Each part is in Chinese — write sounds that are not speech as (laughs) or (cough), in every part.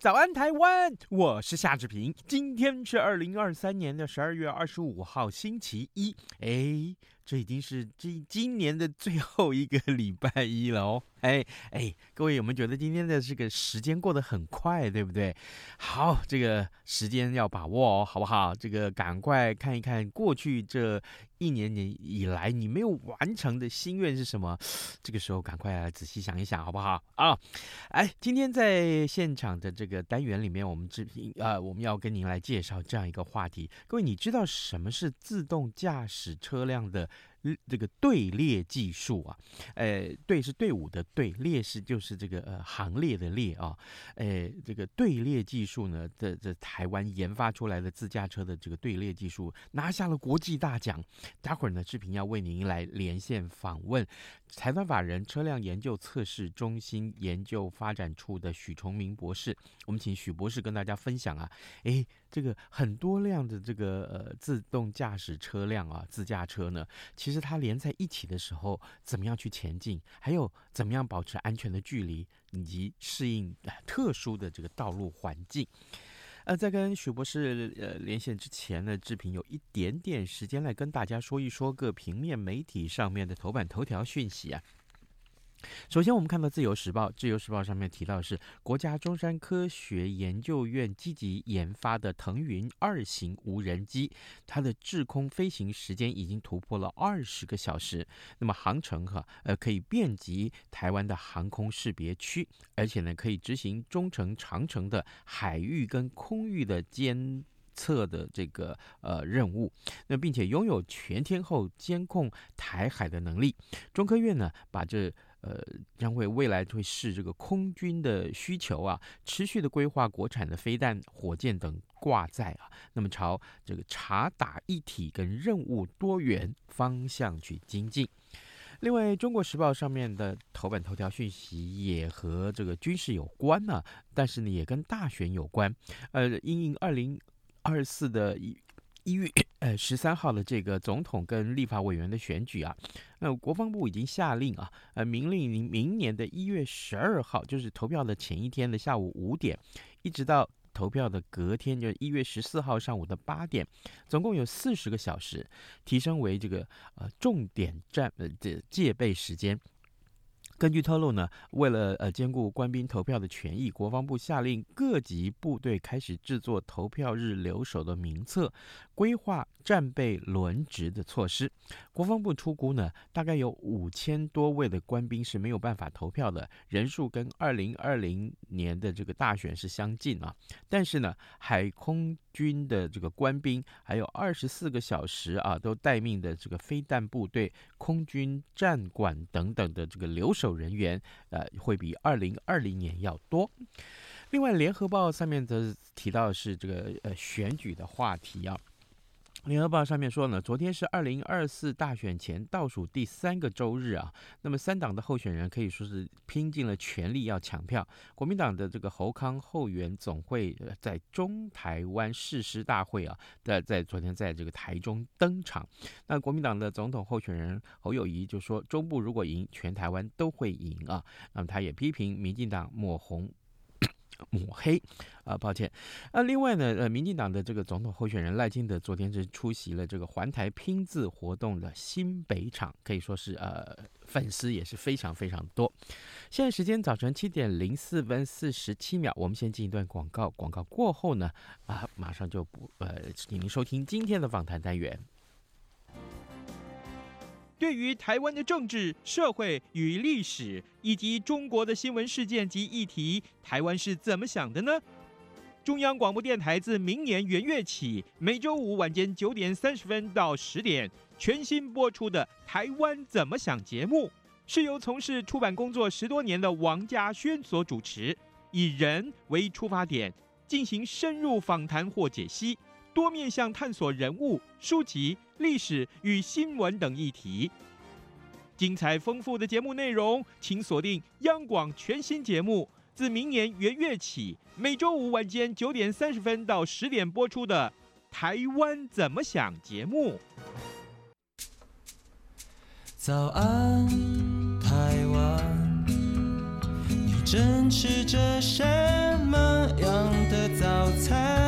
早安台湾，我是夏志平。今天是二零二三年的十二月二十五号，星期一。哎。这已经是这今年的最后一个 (laughs) 礼拜一了哦，哎哎，各位有没有觉得今天的这个时间过得很快，对不对？好，这个时间要把握哦，好不好？这个赶快看一看过去这一年年以来你没有完成的心愿是什么？这个时候赶快来仔细想一想，好不好？啊，哎，今天在现场的这个单元里面，我们志平啊，我们要跟您来介绍这样一个话题。各位，你知道什么是自动驾驶车辆的？这个队列技术啊，呃，队是队伍的队，列是就是这个呃行列的列啊，呃，这个队列技术呢，在在台湾研发出来的自驾车的这个队列技术拿下了国际大奖。待会儿呢，志平要为您来连线访问财团法人车辆研究测试中心研究发展处的许崇明博士，我们请许博士跟大家分享啊，诶。这个很多辆的这个呃自动驾驶车辆啊，自驾车呢，其实它连在一起的时候，怎么样去前进，还有怎么样保持安全的距离，以及适应特殊的这个道路环境。呃，在跟许博士呃连线之前呢，志平有一点点时间来跟大家说一说各平面媒体上面的头版头条讯息啊。首先，我们看到《自由时报》，《自由时报》上面提到是国家中山科学研究院积极研发的腾云二型无人机，它的滞空飞行时间已经突破了二十个小时。那么航程哈，呃，可以遍及台湾的航空识别区，而且呢，可以执行中程、长程的海域跟空域的监测的这个呃任务。那并且拥有全天候监控台海的能力。中科院呢，把这呃，将会未来会视这个空军的需求啊，持续的规划国产的飞弹、火箭等挂载啊，那么朝这个察打一体跟任务多元方向去精进。另外，《中国时报》上面的头版头条讯息也和这个军事有关呢、但是呢，也跟大选有关。呃，因应二零二四的一一。月呃十三号的这个总统跟立法委员的选举啊，那国防部已经下令啊，呃，明令明明年的一月十二号，就是投票的前一天的下午五点，一直到投票的隔天，就是一月十四号上午的八点，总共有四十个小时，提升为这个呃重点战呃这戒备时间。根据透露呢，为了呃兼顾官兵投票的权益，国防部下令各级部队开始制作投票日留守的名册，规划战备轮值的措施。国防部出估呢，大概有五千多位的官兵是没有办法投票的，人数跟二零二零年的这个大选是相近啊。但是呢，海空军的这个官兵，还有二十四个小时啊都待命的这个飞弹部队、空军战管等等的这个留守。人员呃会比二零二零年要多。另外，《联合报》上面则提到是这个呃选举的话题啊。《联合报》上面说呢，昨天是二零二四大选前倒数第三个周日啊。那么三党的候选人可以说是拼尽了全力要抢票。国民党的这个侯康后援总会在中台湾誓师大会啊，在在昨天在这个台中登场。那国民党的总统候选人侯友谊就说，中部如果赢，全台湾都会赢啊。那么他也批评民进党抹红。抹黑啊，抱歉。啊，另外呢，呃，民进党的这个总统候选人赖清德昨天是出席了这个环台拼字活动的新北场，可以说是呃粉丝也是非常非常多。现在时间早晨七点零四分四十七秒，我们先进一段广告，广告过后呢，啊，马上就不呃，请您收听今天的访谈单元。对于台湾的政治、社会与历史，以及中国的新闻事件及议题，台湾是怎么想的呢？中央广播电台自明年元月起，每周五晚间九点三十分到十点，全新播出的《台湾怎么想》节目，是由从事出版工作十多年的王家轩所主持，以人为出发点，进行深入访谈或解析，多面向探索人物、书籍、历史与新闻等议题。精彩丰富的节目内容，请锁定央广全新节目，自明年元月起，每周五晚间九点三十分到十点播出的。台湾怎么想节目？早安，台湾，你正吃着什么样的早餐？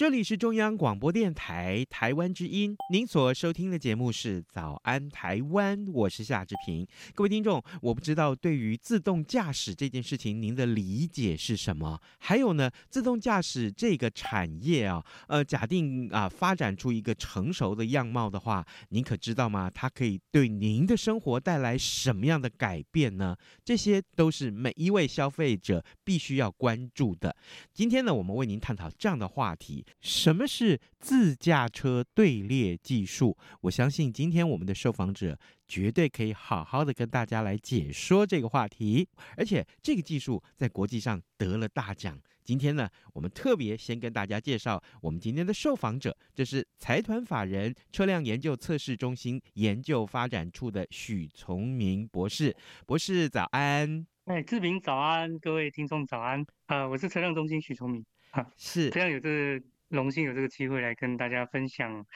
这里是中央广播电台台湾之音，您所收听的节目是《早安台湾》，我是夏志平。各位听众，我不知道对于自动驾驶这件事情，您的理解是什么？还有呢，自动驾驶这个产业啊，呃，假定啊发展出一个成熟的样貌的话，您可知道吗？它可以对您的生活带来什么样的改变呢？这些都是每一位消费者必须要关注的。今天呢，我们为您探讨这样的话题。什么是自驾车队列技术？我相信今天我们的受访者绝对可以好好的跟大家来解说这个话题，而且这个技术在国际上得了大奖。今天呢，我们特别先跟大家介绍我们今天的受访者，这是财团法人车辆研究测试中心研究发展处的许崇明博士。博士早安！哎，志明早安，各位听众早安。啊、呃，我是车辆中心许崇明。哈，是这样有这。荣幸有这个机会来跟大家分享，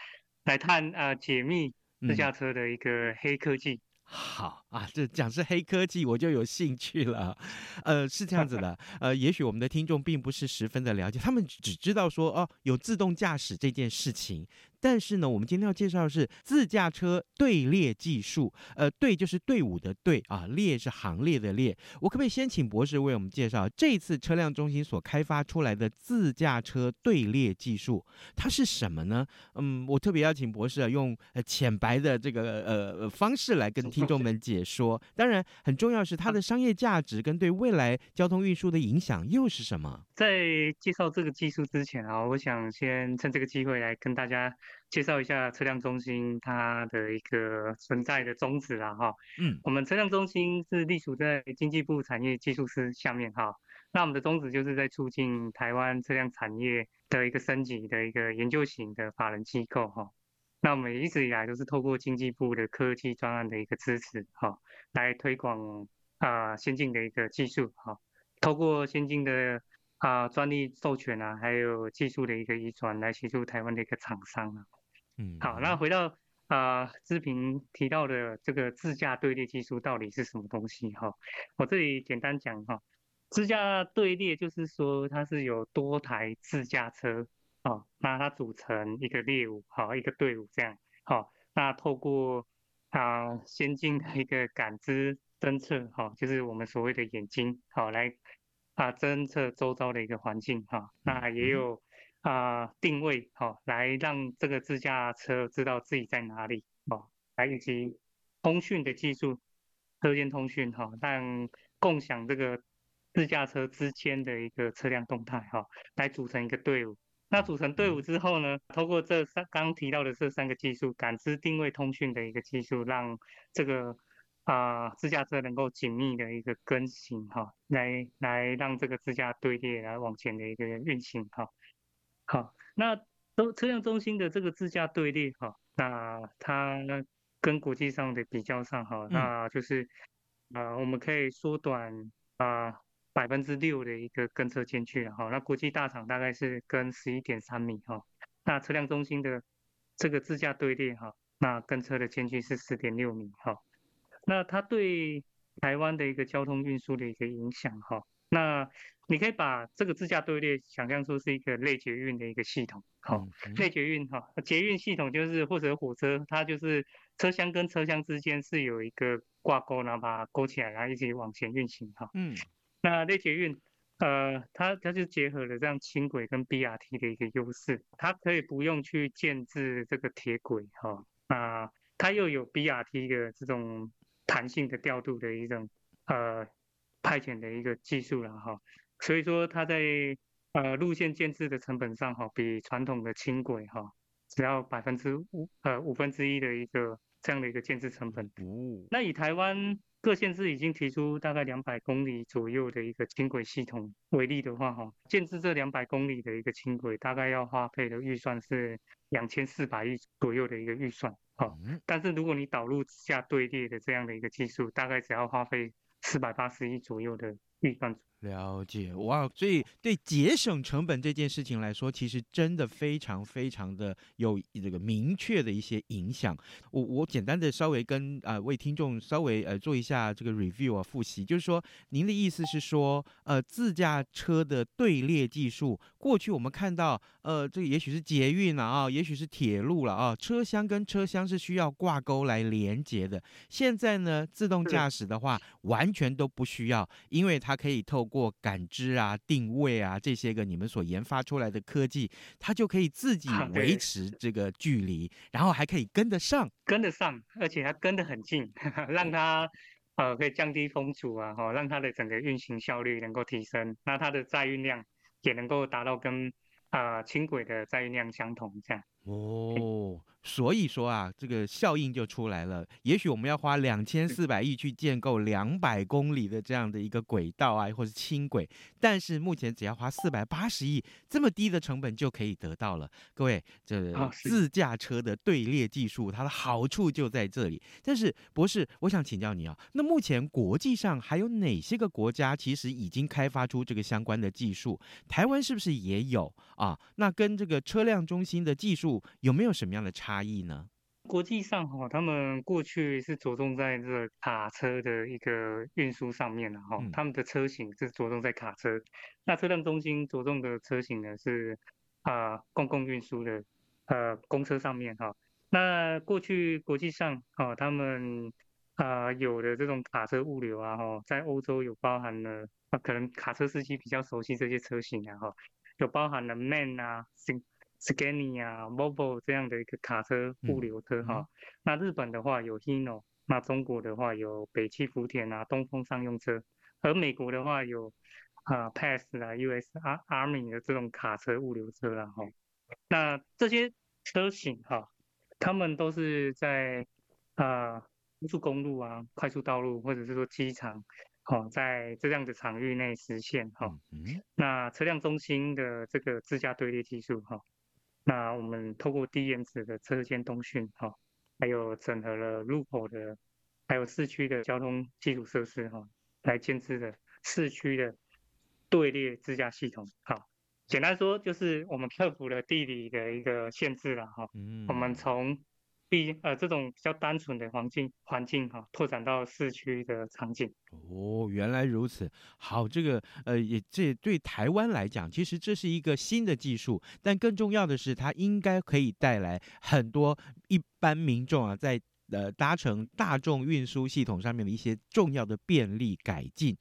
来探啊、呃、解密自驾车的一个黑科技。嗯、好啊，这讲是黑科技，我就有兴趣了。呃，是这样子的，(laughs) 呃，也许我们的听众并不是十分的了解，他们只知道说哦，有自动驾驶这件事情。但是呢，我们今天要介绍的是自驾车队列技术。呃，队就是队伍的队啊，列是行列的列。我可不可以先请博士为我们介绍这次车辆中心所开发出来的自驾车队列技术？它是什么呢？嗯，我特别邀请博士啊，用呃浅白的这个呃方式来跟听众们解说。当然，很重要是它的商业价值跟对未来交通运输的影响又是什么？在介绍这个技术之前啊，我想先趁这个机会来跟大家。介绍一下车辆中心它的一个存在的宗旨啦哈，嗯，我们车辆中心是隶属在经济部产业技术司下面哈，那我们的宗旨就是在促进台湾车辆产业的一个升级的一个研究型的法人机构哈，那我们一直以来都是透过经济部的科技专案的一个支持哈，来推广啊先进的一个技术哈，透过先进的啊专利授权啊，还有技术的一个移转来协助台湾的一个厂商啊。嗯，好，那回到啊，志、呃、平提到的这个自驾队列技术到底是什么东西？哈，我这里简单讲哈，自驾队列就是说它是有多台自驾车啊，那它组成一个列伍，好，一个队伍这样，好，那透过啊、呃、先进的一个感知侦测，哈，就是我们所谓的眼睛，好，来啊侦测周遭的一个环境，哈，那也有。啊、呃，定位好、哦，来让这个自驾车知道自己在哪里哦，来以及通讯的技术，车间通讯哈，让共享这个自驾车之间的一个车辆动态哈、哦，来组成一个队伍。那组成队伍之后呢，通过这三刚刚提到的这三个技术，感知、定位、通讯的一个技术，让这个啊、呃、自驾车能够紧密的一个跟行哈、哦，来来让这个自驾队列来往前的一个运行哈。哦好，那都车辆中心的这个自驾队列哈，那它跟国际上的比较上哈，那就是啊、呃，我们可以缩短啊百分之六的一个跟车间距哈，那国际大厂大概是跟十一点三米哈，那车辆中心的这个自驾队列哈，那跟车的间距是四点六米哈，那它对台湾的一个交通运输的一个影响哈。那你可以把这个自驾队列想象出是一个类捷运的一个系统，好、哦，类捷运哈，捷运系统就是或者火车，它就是车厢跟车厢之间是有一个挂钩，然后把它勾起来，然后一起往前运行哈。嗯，那类捷运呃，它它就结合了这样轻轨跟 BRT 的一个优势，它可以不用去建制这个铁轨哈，啊，它又有 BRT 的这种弹性的调度的一种呃派遣的一个技术了哈，所以说它在呃路线建制的成本上哈，比传统的轻轨哈只要百分之五呃五分之一的一个这样的一个建制成本。哦，那以台湾。各县市已经提出大概两百公里左右的一个轻轨系统为例的话，哈，建制这两百公里的一个轻轨，大概要花费的预算是两千四百亿左右的一个预算，哈。但是如果你导入支架队列的这样的一个技术，大概只要花费四百八十亿左右的预算。了解哇，所以对节省成本这件事情来说，其实真的非常非常的有这个明确的一些影响。我我简单的稍微跟啊、呃、为听众稍微呃做一下这个 review 啊复习，就是说您的意思是说，呃自驾车的队列技术，过去我们看到呃这个也许是捷运了啊，也许是铁路了啊，车厢跟车厢是需要挂钩来连接的。现在呢，自动驾驶的话完全都不需要，因为它可以透过过感知啊、定位啊这些个你们所研发出来的科技，它就可以自己维持这个距离，然后还可以跟得上，跟得上，而且它跟得很近，(laughs) 让它呃可以降低风阻啊，哈，让它的整个运行效率能够提升，那它的载运量也能够达到跟啊轻轨的载运量相同这样。哦。所以说啊，这个效应就出来了。也许我们要花两千四百亿去建构两百公里的这样的一个轨道啊，或者轻轨，但是目前只要花四百八十亿，这么低的成本就可以得到了。各位，这自驾车的队列技术，它的好处就在这里。但是，博士，我想请教你啊，那目前国际上还有哪些个国家其实已经开发出这个相关的技术？台湾是不是也有啊？那跟这个车辆中心的技术有没有什么样的差？差异呢？国际上哈，他们过去是着重在这个卡车的一个运输上面的哈，他们的车型是着重在卡车。那车辆中心着重的车型呢是啊公共运输的呃公车上面哈。那过去国际上哈，他们啊有的这种卡车物流啊哈，在欧洲有包含了啊，可能卡车司机比较熟悉这些车型啊哈，有包含了 MAN 啊。Scania、Volvo 这样的一个卡车物流车哈、那日本的话有 Hino，那中国的话有北汽福田啊、东风商用车，而美国的话有啊 PACE 啊、US Army 的这种卡车物流车啦哈。那这些车型哈，他们都是在啊高速公路啊、快速道路或者是说机场，哦，在这样的场域内实现哈。那车辆中心的这个自驾队列技术哈。那我们透过低延迟的车间通讯，哈，还有整合了路口的，还有市区的交通基础设施，哈，来建置的市区的队列自驾系统，哈，简单说就是我们克服了地理的一个限制了，哈，嗯，我们从。呃，这种比较单纯的环境环境哈，拓展到市区的场景。哦，原来如此。好，这个呃，也这对台湾来讲，其实这是一个新的技术，但更重要的是，它应该可以带来很多一般民众啊，在。呃，搭乘大众运输系统上面的一些重要的便利改进。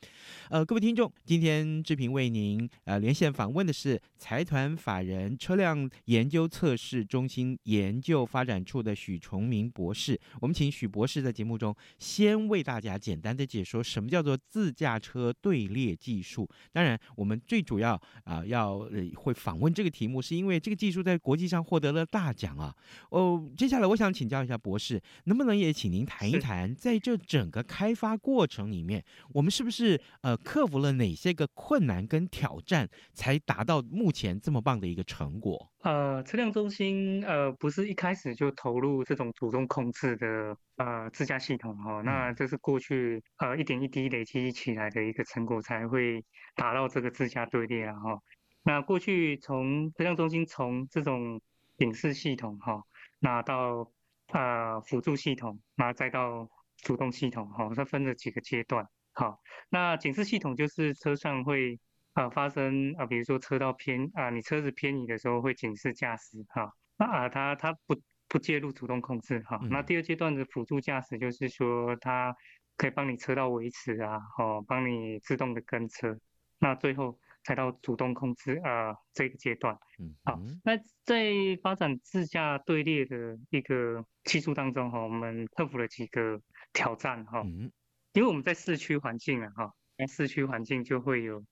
呃，各位听众，今天志平为您呃连线访问的是财团法人车辆研究测试中心研究发展处的许崇明博士。我们请许博士在节目中先为大家简单的解说什么叫做自驾车队列技术。当然，我们最主要啊、要呃会访问这个题目，是因为这个技术在国际上获得了大奖啊。哦，接下来我想请教一下博士，能不能也请您谈一谈，在这整个开发过程里面，我们是不是呃克服了哪些个困难跟挑战，才达到目前这么棒的一个成果？呃，车辆中心呃不是一开始就投入这种主动控制的呃自驾系统哈、哦，那这是过去呃一点一滴累积起来的一个成果，才会达到这个自驾队列啊哈。那过去从车辆中心从这种警示系统哈、哦，那到呃，辅助系统，然后再到主动系统，哈，它分了几个阶段，好，那警示系统就是车上会啊、呃、发生啊、呃，比如说车道偏啊、呃，你车子偏移的时候会警示驾驶，哈，那啊它它不不介入主动控制，哈，那第二阶段的辅助驾驶就是说它可以帮你车道维持啊，哦，帮你自动的跟车，那最后才到主动控制啊、呃、这个阶段。嗯，好，那在发展自驾队列的一个技术当中哈，我们克服了几个挑战哈。嗯，因为我们在市区环境啊哈，在市区环境就会有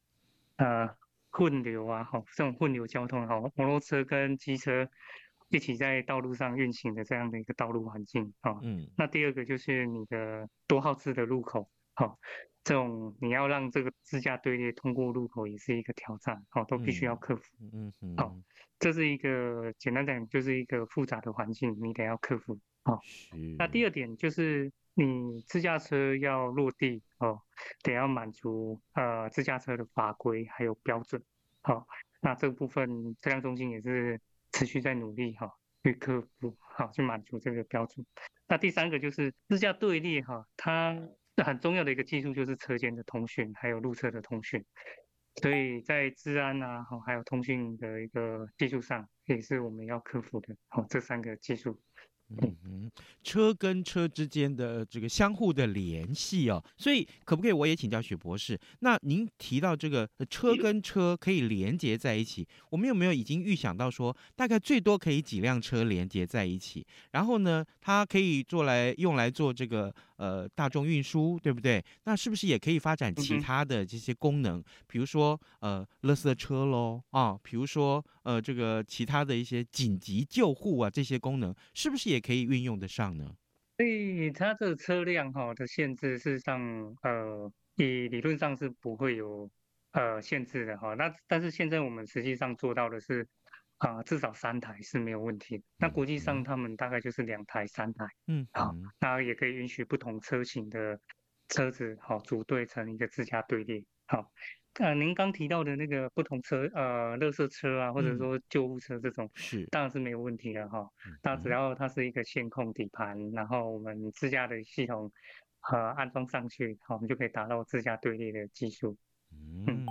呃混流啊哈，这种混流交通哈，摩托车跟机车一起在道路上运行的这样的一个道路环境啊。嗯，那第二个就是你的多号志的路口哈。这种你要让这个自驾队列通过路口也是一个挑战，好，都必须要克服。嗯嗯，好，这是一个简单讲就是一个复杂的环境，你得要克服。好，那第二点就是你自驾车要落地哦，得要满足呃自驾车的法规还有标准。好，那这个部分车辆中心也是持续在努力哈，去克服好去满足这个标准。那第三个就是自驾队列哈，它。很重要的一个技术就是车间的通讯，还有路侧的通讯，所以在治安啊，还有通讯的一个技术上，也是我们要克服的。好，这三个技术。嗯哼，车跟车之间的这个相互的联系哦，所以可不可以我也请教许博士？那您提到这个车跟车可以连接在一起，我们有没有已经预想到说，大概最多可以几辆车连接在一起？然后呢，它可以做来用来做这个呃大众运输，对不对？那是不是也可以发展其他的这些功能？比如说呃，垃圾车喽啊，比如说呃这个其他的一些紧急救护啊这些功能，是不是也？可以运用得上呢？所以它这个车辆哈的限制，事实上呃，以理论上是不会有呃限制的哈。那但是现在我们实际上做到的是啊、呃，至少三台是没有问题的。那国际上他们大概就是两台、三台，嗯，好，那也可以允许不同车型的车子好组队成一个自家队列，好。呃，您刚提到的那个不同车，呃，乐色车啊，或者说救护车这种，嗯、是当然是没有问题的哈。它只要它是一个线控底盘，然后我们自驾的系统，呃，安装上去，好，我们就可以达到自驾队列的技术。嗯，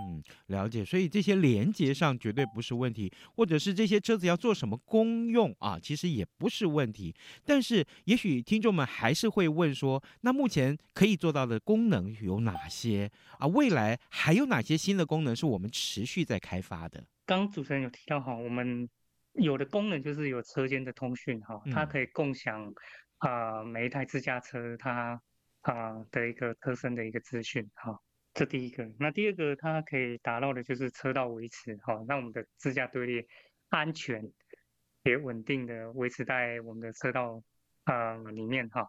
了解，所以这些连接上绝对不是问题，或者是这些车子要做什么功用啊，其实也不是问题。但是，也许听众们还是会问说，那目前可以做到的功能有哪些啊？未来还有哪些新的功能是我们持续在开发的？刚主持人有提到哈，我们有的功能就是有车间的通讯哈，它可以共享啊、呃、每一台自驾车它啊、呃、的一个车身的一个资讯哈。这第一个，那第二个，它可以达到的就是车道维持，哈，让我们的自驾队列安全也稳定的维持在我们的车道啊、里面，哈。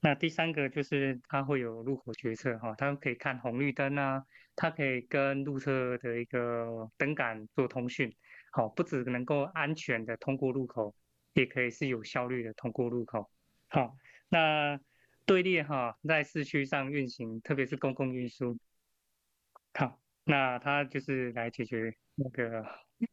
那第三个就是它会有路口决策，哈，它可以看红绿灯啊，它可以跟路侧的一个灯杆做通讯，好，不只能够安全的通过路口，也可以是有效率的通过路口，好，那。队列哈，在市区上运行，特别是公共运输，好，那它就是来解决那个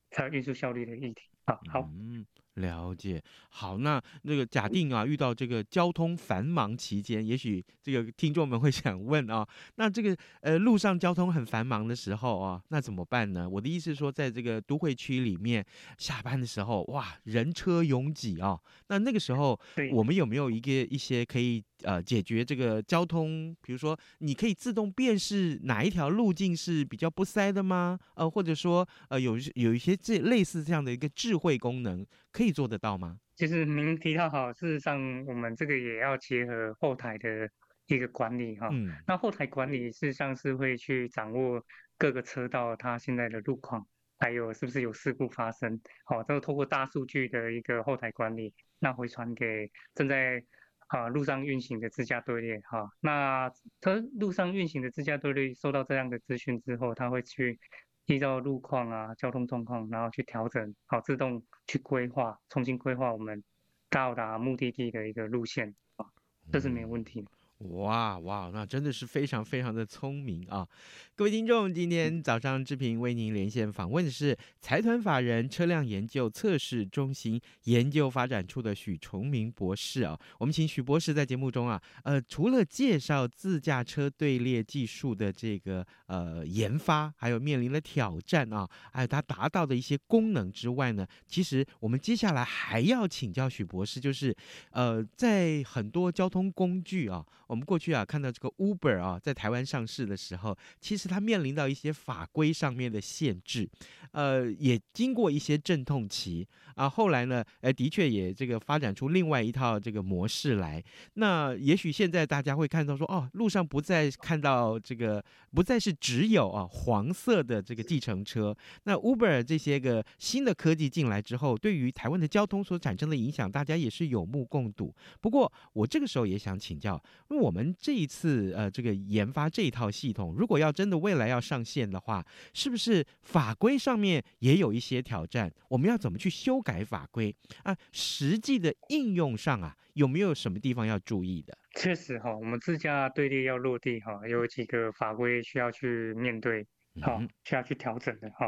它运输效率的议题，好，好。嗯了解，好，那那个假定啊，遇到这个交通繁忙期间，也许这个听众们会 (laughs) 想问啊，那这个呃路上交通很繁忙的时候啊，那怎么办呢？我的意思是说，在这个都会区里面下班的时候，哇，人车拥挤啊，那那个时候我们有没有一个一些可以呃解决这个交通，比如说你可以自动辨识哪一条路径是比较不塞的吗？呃，或者说呃有有一些这类似这样的一个智慧功能。可以做得到吗？其实您提到哈，事实上我们这个也要结合后台的一个管理哈。嗯。那后台管理事实上是会去掌握各个车道它现在的路况，还有是不是有事故发生。好，都透过大数据的一个后台管理，那回传给正在啊路上运行的自驾队列哈。那它路上运行的自驾队列收到这样的资讯之后，它会去。依照路况啊、交通状况，然后去调整，好，自动去规划，重新规划我们到达目的地的一个路线啊，这是没有问题的。哇哇，那真的是非常非常的聪明啊！各位听众，今天早上志平为您连线访问的是财团法人车辆研究测试中心研究发展处的许崇明博士啊。我们请许博士在节目中啊，呃，除了介绍自驾车队列技术的这个呃研发，还有面临的挑战啊，还有它达到的一些功能之外呢，其实我们接下来还要请教许博士，就是呃，在很多交通工具啊。我们过去啊看到这个 Uber 啊在台湾上市的时候，其实它面临到一些法规上面的限制，呃，也经过一些阵痛期啊。后来呢，呃，的确也这个发展出另外一套这个模式来。那也许现在大家会看到说，哦，路上不再看到这个，不再是只有啊黄色的这个计程车。那 Uber 这些个新的科技进来之后，对于台湾的交通所产生的影响，大家也是有目共睹。不过，我这个时候也想请教，我们这一次呃这个研发这一套系统，如果要真的未来要上线的话，是不是法规上面也有一些挑战？我们要怎么去修改法规啊？实际的应用上啊，有没有什么地方要注意的？确实哈，我们自驾队列要落地哈，有几个法规需要去面对，好，需要去调整的哈。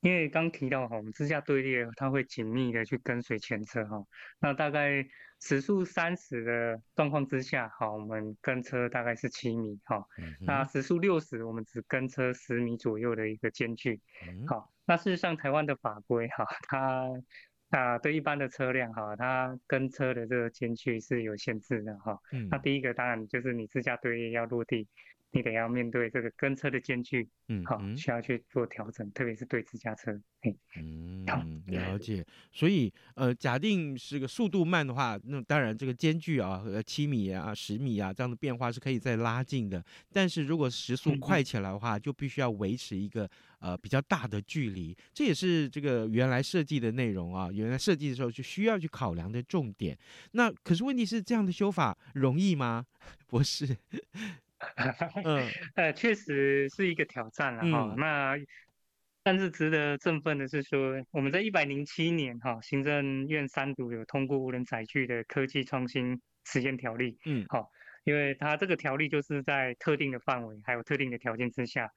因为刚提到哈，我们自驾队列它会紧密的去跟随前车哈，那大概时速三十的状况之下，哈，我们跟车大概是七米哈，那时速六十我们只跟车十米左右的一个间距，好，那事实上台湾的法规哈，它啊对一般的车辆哈，它跟车的这个间距是有限制的哈，那第一个当然就是你自驾队列要落地。你得要面对这个跟车的间距，嗯，好，需要去做调整，特别是对自家车，嗯，了解。所以，呃，假定是个速度慢的话，那当然这个间距啊，呃，七米啊、十米啊这样的变化是可以再拉近的。但是如果时速快起来的话，就必须要维持一个呃比较大的距离。这也是这个原来设计的内容啊，原来设计的时候就需要去考量的重点。那可是问题是，这样的修法容易吗？(laughs) 不是。嗯，(laughs) 呃，确实是一个挑战了哈。嗯、那但是值得振奋的是说，我们在一百零七年哈，行政院三读有通过无人载具的科技创新实验条例。嗯，好，因为它这个条例就是在特定的范围还有特定的条件之下，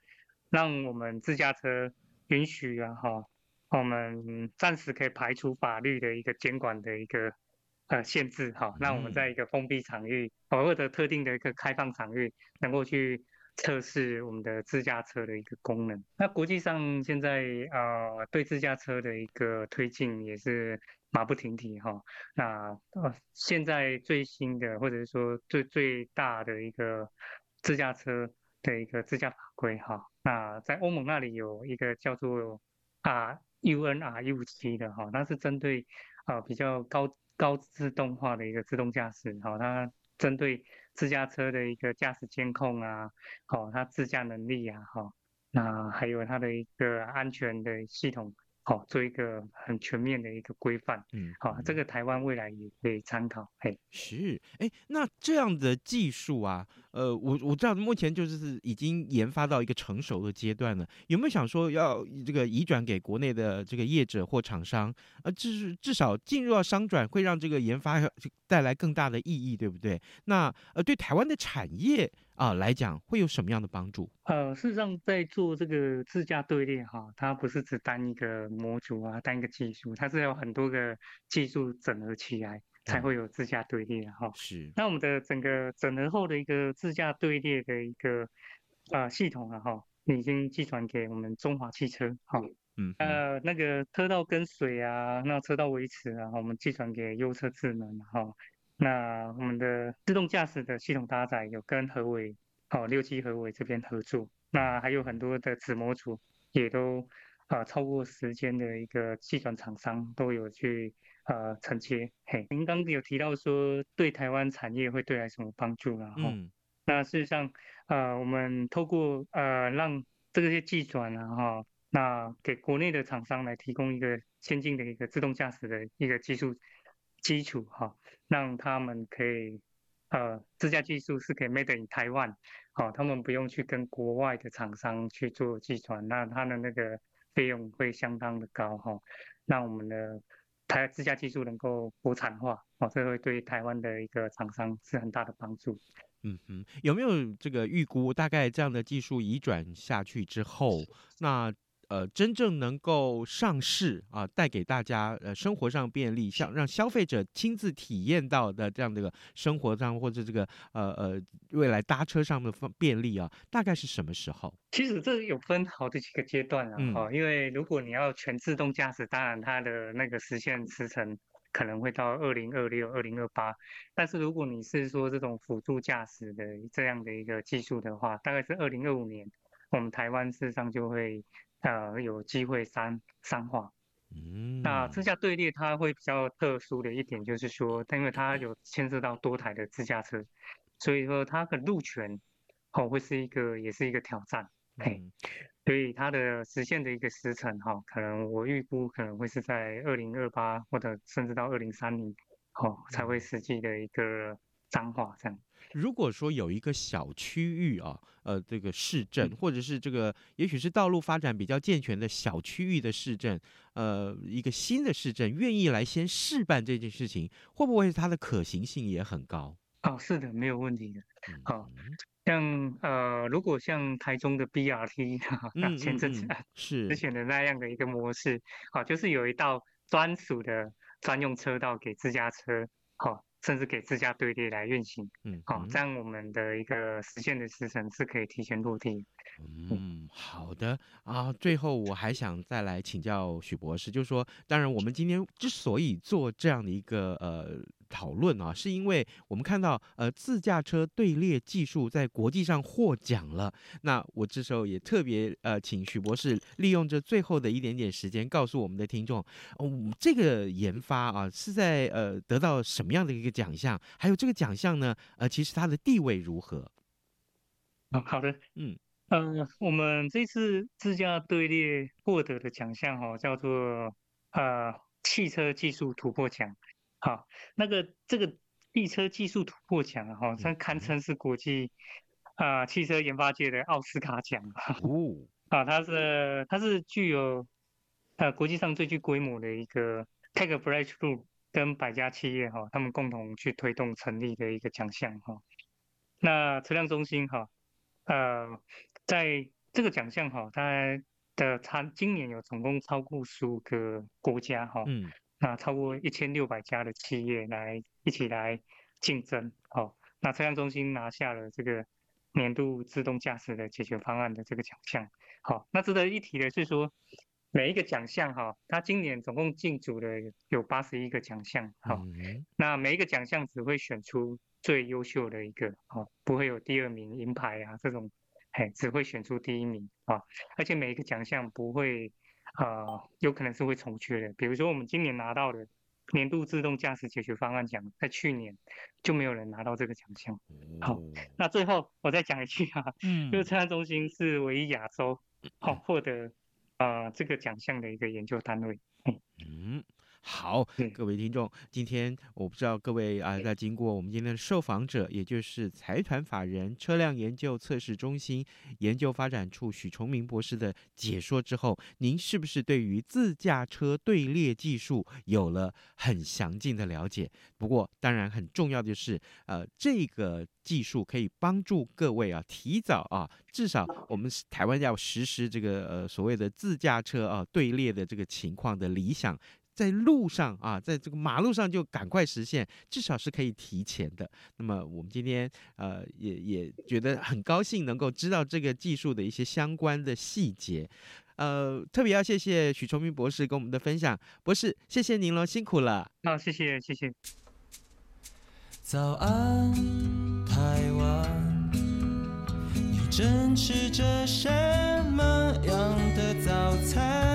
让我们自驾车允许啊哈，我们暂时可以排除法律的一个监管的一个。呃，限制哈，那我们在一个封闭场域，或者特定的一个开放场域，能够去测试我们的自驾车的一个功能。那国际上现在呃，对自驾车的一个推进也是马不停蹄哈。那呃，现在最新的或者是说最最大的一个自驾车的一个自驾法规哈，那在欧盟那里有一个叫做啊 UNR 17的哈，那是针对啊比较高。高自动化的一个自动驾驶，好，它针对自驾车的一个驾驶监控啊，好，它自驾能力啊，好，那还有它的一个安全的系统。好，做一个很全面的一个规范，嗯，好，这个台湾未来也可以参考，嘿，是，哎，那这样的技术啊，呃，我我知道目前就是已经研发到一个成熟的阶段了，有没有想说要这个移转给国内的这个业者或厂商，呃，至至少进入到商转，会让这个研发带来更大的意义，对不对？那呃，对台湾的产业。啊，来讲会有什么样的帮助？呃，事实上，在做这个自驾队列哈，它不是只单一个模组啊，单一个技术，它是有很多个技术整合起来才会有自驾队列哈。是。那我们的整个整合后的一个自驾队列的一个呃系统啊哈，已经寄传给我们中华汽车哈。嗯。呃，那个车道跟随啊，那车道维持啊，我们寄传给优车智能哈。那我们的自动驾驶的系统搭载有跟何伟，哦，六七何伟这边合作，那还有很多的子模组也都啊、呃、超过时间的一个计算厂商都有去呃承接。嘿，您刚刚有提到说对台湾产业会带来什么帮助然后？嗯、那事实上呃我们透过呃让这些技转啊哈，那给国内的厂商来提供一个先进的一个自动驾驶的一个技术基础哈。让他们可以，呃，自家技术是可以 made in 台湾，好，他们不用去跟国外的厂商去做计算，那他的那个费用会相当的高哈，让我们的台自驾技术能够国产化，哦，这会对台湾的一个厂商是很大的帮助。嗯哼，有没有这个预估？大概这样的技术移转下去之后，那？呃，真正能够上市啊，带给大家呃生活上便利，像让消费者亲自体验到的这样的一个生活上或者这个呃呃未来搭车上的方便利啊，大概是什么时候？其实这有分好的几个阶段啊哈，嗯、因为如果你要全自动驾驶，当然它的那个实现时程可能会到二零二六、二零二八。但是如果你是说这种辅助驾驶的这样的一个技术的话，大概是二零二五年，我们台湾事实上就会呃有机会三三化。嗯，那自驾队列它会比较特殊的一点就是说，因为它有牵涉到多台的自驾车，所以说它的路权哦会是一个也是一个挑战。嘿，所以它的实现的一个时程哈，可能我预估可能会是在二零二八或者甚至到二零三零，哦才会实际的一个彰化这样。如果说有一个小区域啊，呃，这个市镇或者是这个也许是道路发展比较健全的小区域的市镇，呃，一个新的市镇愿意来先试办这件事情，会不会它的可行性也很高？哦，是的，没有问题的。好、哦。像呃，如果像台中的 BRT，那前阵子 (laughs) 是之前的那样的一个模式，好、就是有一道专属的专用车道给自家车，好，甚至给自家队列来运行，嗯，好，这样我们的一个实现的时程是可以提前落地。嗯，好的啊。最后我还想再来请教许博士，就是说，当然我们今天之所以做这样的一个呃。讨论啊，是因为我们看到呃自驾车队列技术在国际上获奖了。那我这时候也特别呃请许博士利用这最后的一点点时间，告诉我们的听众，哦，这个研发啊是在呃得到什么样的一个奖项？还有这个奖项呢，呃，其实它的地位如何？哦，好的，嗯嗯、呃，我们这次自驾队列获得的奖项哈，叫做呃汽车技术突破奖。好，那个这个汽车技术突破奖啊，哈，它堪称是国际啊、呃、汽车研发界的奥斯卡奖哦。(laughs) 啊，它是它是具有呃国际上最具规模的一个 Tech Breakthrough 跟百家企业哈，他们共同去推动成立的一个奖项哈。那车辆中心哈，呃，在这个奖项哈，它的它今年有总共超过十五个国家哈。嗯。那超过一千六百家的企业来一起来竞争，好，那车辆中心拿下了这个年度自动驾驶的解决方案的这个奖项，好，那值得一提的是说，每一个奖项哈，它今年总共竞逐的有八十一个奖项，好，那每一个奖项只会选出最优秀的一个，啊，不会有第二名银牌啊这种，嘿，只会选出第一名啊，而且每一个奖项不会。啊、呃，有可能是会重缺的。比如说，我们今年拿到的年度自动驾驶解决方案奖，在去年就没有人拿到这个奖项。好，那最后我再讲一句啊，嗯，就是车辆中心是唯一亚洲好 (laughs) 获得啊、呃、这个奖项的一个研究单位。嗯。好，各位听众，今天我不知道各位啊，在经过我们今天的受访者，也就是财团法人车辆研究测试中心研究发展处许崇明博士的解说之后，您是不是对于自驾车队列技术有了很详尽的了解？不过，当然很重要的是，呃，这个技术可以帮助各位啊，提早啊，至少我们台湾要实施这个呃所谓的自驾车啊队列的这个情况的理想。在路上啊，在这个马路上就赶快实现，至少是可以提前的。那么我们今天呃也也觉得很高兴能够知道这个技术的一些相关的细节，呃，特别要谢谢许崇明博士跟我们的分享，博士谢谢您了，辛苦了。好，谢谢谢谢。早安，台湾，你正吃着什么样的早餐？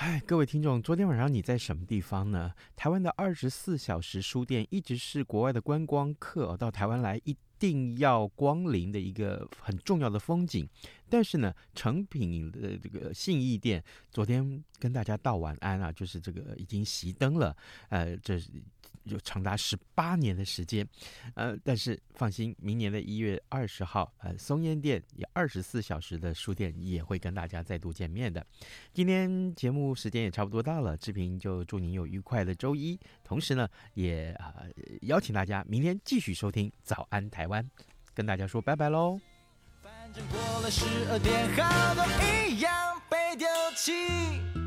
哎，各位听众，昨天晚上你在什么地方呢？台湾的二十四小时书店一直是国外的观光客到台湾来一定要光临的一个很重要的风景，但是呢，成品的这个信义店昨天跟大家道晚安啊，就是这个已经熄灯了，呃，这是。有长达十八年的时间，呃，但是放心，明年的一月二十号，呃，松烟店也二十四小时的书店也会跟大家再度见面的。今天节目时间也差不多到了，志平就祝您有愉快的周一，同时呢，也啊、呃、邀请大家明天继续收听《早安台湾》，跟大家说拜拜喽。反正过了十二点，好多一样被丢弃